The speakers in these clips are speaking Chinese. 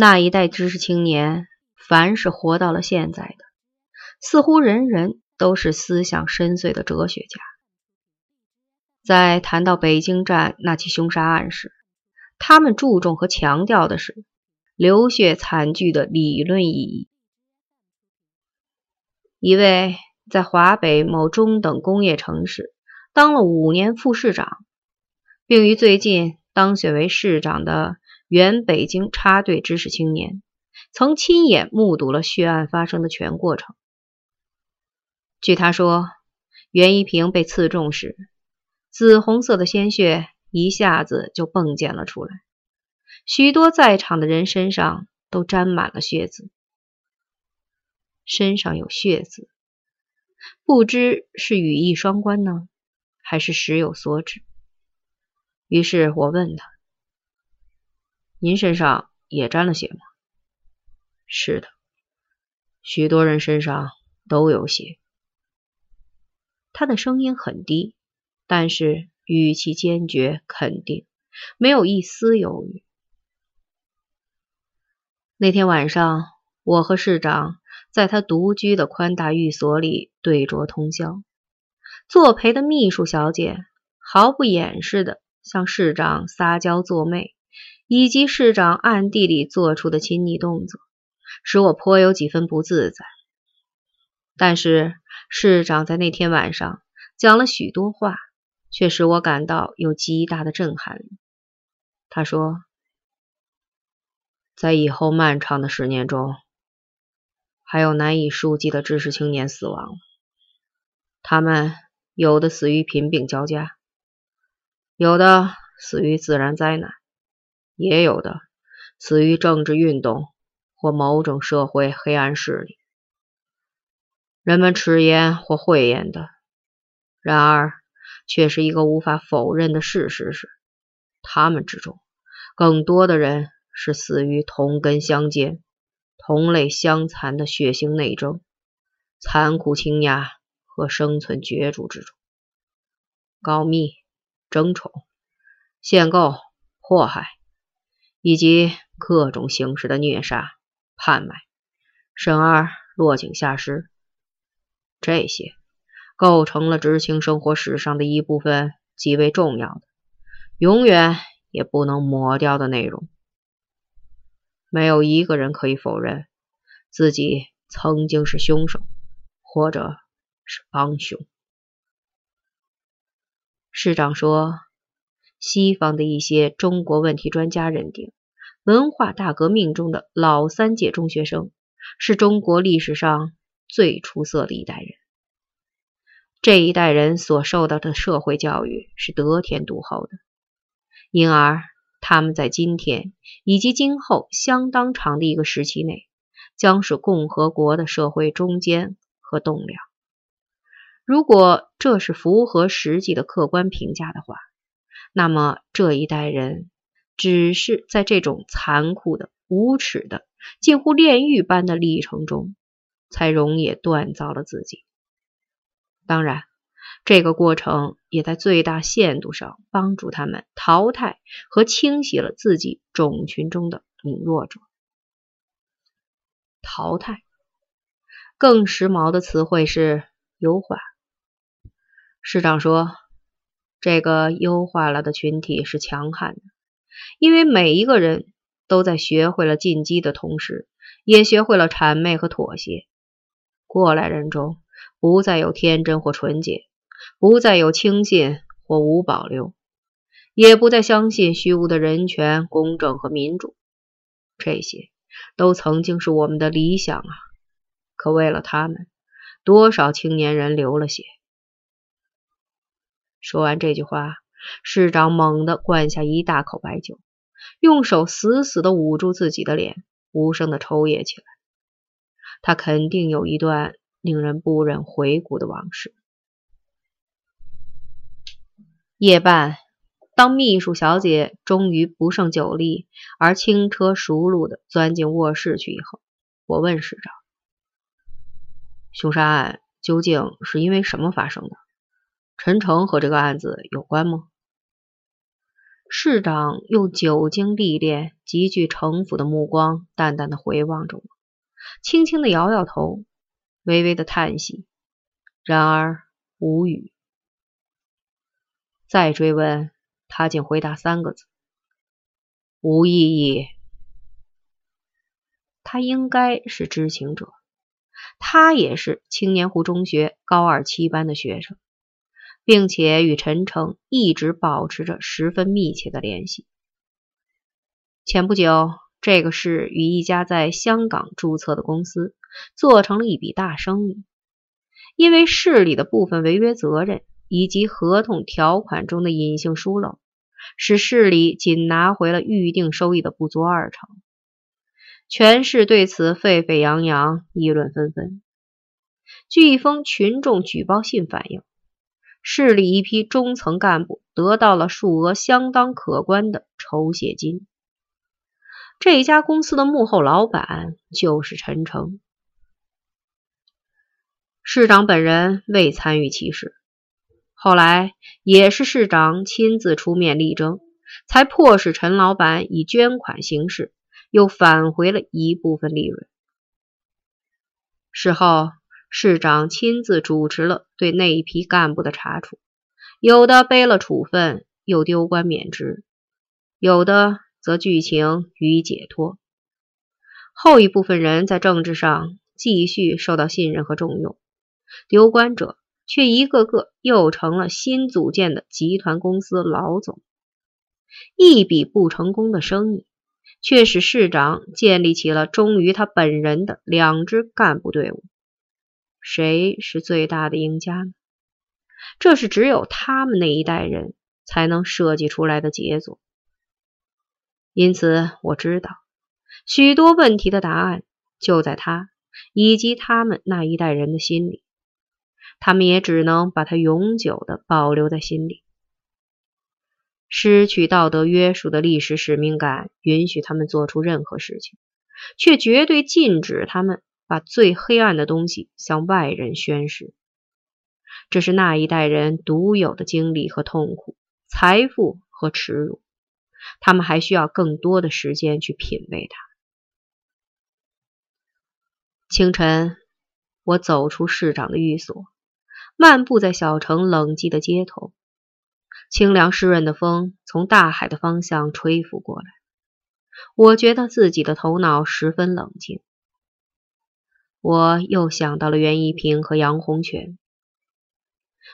那一代知识青年，凡是活到了现在的，似乎人人都是思想深邃的哲学家。在谈到北京站那起凶杀案时，他们注重和强调的是流血惨剧的理论意义。一位在华北某中等工业城市当了五年副市长，并于最近当选为市长的原北京插队知识青年，曾亲眼目睹了血案发生的全过程。据他说，袁一平被刺中时，紫红色的鲜血一下子就迸溅了出来，许多在场的人身上都沾满了血渍。身上有血渍，不知是语意双关呢，还是时有所指。于是我问他：“您身上也沾了血吗？”“是的，许多人身上都有血。”他的声音很低，但是语气坚决肯定，没有一丝犹豫。那天晚上，我和市长。在他独居的宽大寓所里对酌通宵，作陪的秘书小姐毫不掩饰的向市长撒娇作媚，以及市长暗地里做出的亲昵动作，使我颇有几分不自在。但是市长在那天晚上讲了许多话，却使我感到有极大的震撼。他说，在以后漫长的十年中。还有难以数计的知识青年死亡，他们有的死于贫病交加，有的死于自然灾难，也有的死于政治运动或某种社会黑暗势力。人们迟言或讳言的，然而却是一个无法否认的事实是，他们之中更多的人是死于同根相煎。同类相残的血腥内争、残酷倾轧和生存角逐之中，告密、争宠、限购、迫害，以及各种形式的虐杀、叛卖，甚而落井下石，这些构成了知青生活史上的一部分极为重要的、永远也不能抹掉的内容。没有一个人可以否认自己曾经是凶手，或者是帮凶。市长说，西方的一些中国问题专家认定，文化大革命中的老三届中学生是中国历史上最出色的一代人。这一代人所受到的社会教育是得天独厚的，因而。他们在今天以及今后相当长的一个时期内，将是共和国的社会中坚和栋梁。如果这是符合实际的客观评价的话，那么这一代人只是在这种残酷的、无耻的、近乎炼狱般的历程中，才容也锻造了自己。当然。这个过程也在最大限度上帮助他们淘汰和清洗了自己种群中的隐弱者。淘汰，更时髦的词汇是优化。市长说，这个优化了的群体是强悍的，因为每一个人都在学会了进击的同时，也学会了谄媚和妥协。过来人中不再有天真或纯洁。不再有轻信或无保留，也不再相信虚无的人权、公正和民主。这些都曾经是我们的理想啊！可为了他们，多少青年人流了血。说完这句话，市长猛地灌下一大口白酒，用手死死地捂住自己的脸，无声地抽噎起来。他肯定有一段令人不忍回顾的往事。夜半，当秘书小姐终于不胜酒力而轻车熟路地钻进卧室去以后，我问市长：“凶杀案究竟是因为什么发生的？陈诚和这个案子有关吗？”市长用久经历练、极具城府的目光淡淡的回望着我，轻轻的摇摇头，微微的叹息，然而无语。再追问，他仅回答三个字：“无意义。”他应该是知情者，他也是青年湖中学高二七班的学生，并且与陈诚一直保持着十分密切的联系。前不久，这个市与一家在香港注册的公司做成了一笔大生意，因为市里的部分违约责任以及合同条款中的隐性疏漏，使市里仅拿回了预定收益的不足二成。全市对此沸沸扬扬，议论纷纷。据一封群众举报信反映，市里一批中层干部得到了数额相当可观的酬谢金。这家公司的幕后老板就是陈诚。市长本人未参与其事，后来也是市长亲自出面力争，才迫使陈老板以捐款形式。又返回了一部分利润。事后，市长亲自主持了对那一批干部的查处，有的背了处分，又丢官免职；有的则剧情予以解脱。后一部分人在政治上继续受到信任和重用，丢官者却一个个又成了新组建的集团公司老总。一笔不成功的生意。却使市长建立起了忠于他本人的两支干部队伍。谁是最大的赢家呢？这是只有他们那一代人才能设计出来的杰作。因此，我知道许多问题的答案就在他以及他们那一代人的心里，他们也只能把它永久的保留在心里。失去道德约束的历史使命感，允许他们做出任何事情，却绝对禁止他们把最黑暗的东西向外人宣示。这是那一代人独有的经历和痛苦、财富和耻辱，他们还需要更多的时间去品味它。清晨，我走出市长的寓所，漫步在小城冷寂的街头。清凉湿润的风从大海的方向吹拂过来，我觉得自己的头脑十分冷静。我又想到了袁一平和杨洪全。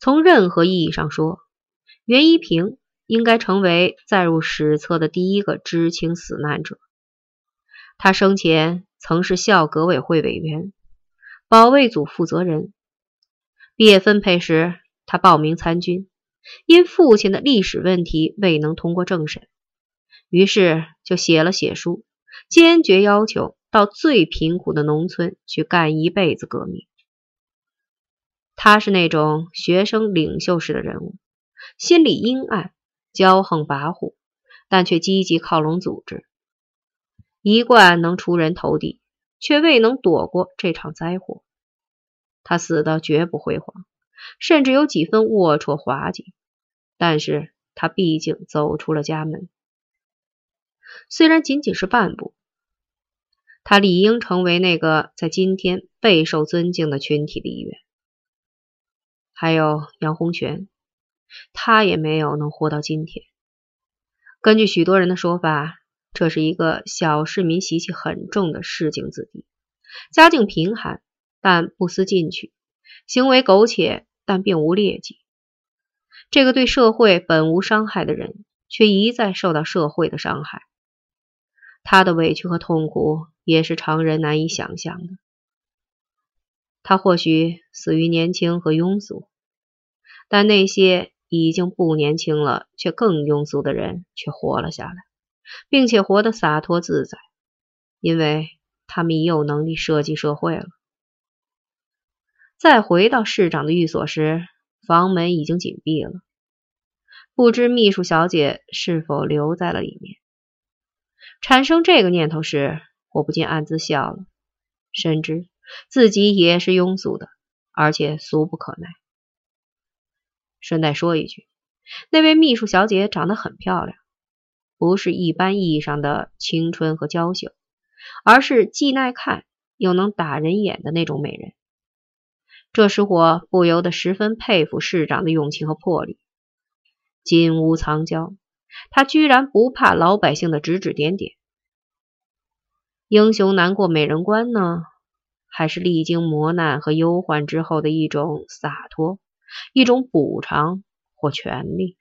从任何意义上说，袁一平应该成为载入史册的第一个知青死难者。他生前曾是校革委会委员、保卫组负责人。毕业分配时，他报名参军。因父亲的历史问题未能通过政审，于是就写了写书，坚决要求到最贫苦的农村去干一辈子革命。他是那种学生领袖式的人物，心里阴暗、骄横跋扈，但却积极靠拢组织，一贯能出人头地，却未能躲过这场灾祸。他死的绝不辉煌，甚至有几分龌龊滑稽。但是他毕竟走出了家门，虽然仅仅是半步，他理应成为那个在今天备受尊敬的群体的一员。还有杨洪全，他也没有能活到今天。根据许多人的说法，这是一个小市民习气很重的市井子弟，家境贫寒，但不思进取，行为苟且，但并无劣迹。这个对社会本无伤害的人，却一再受到社会的伤害。他的委屈和痛苦也是常人难以想象的。他或许死于年轻和庸俗，但那些已经不年轻了却更庸俗的人却活了下来，并且活得洒脱自在，因为他们已有能力设计社会了。再回到市长的寓所时。房门已经紧闭了，不知秘书小姐是否留在了里面。产生这个念头时，我不禁暗自笑了，深知自己也是庸俗的，而且俗不可耐。顺带说一句，那位秘书小姐长得很漂亮，不是一般意义上的青春和娇羞，而是既耐看又能打人眼的那种美人。这使我不由得十分佩服市长的勇气和魄力。金屋藏娇，他居然不怕老百姓的指指点点。英雄难过美人关呢，还是历经磨难和忧患之后的一种洒脱，一种补偿或权利？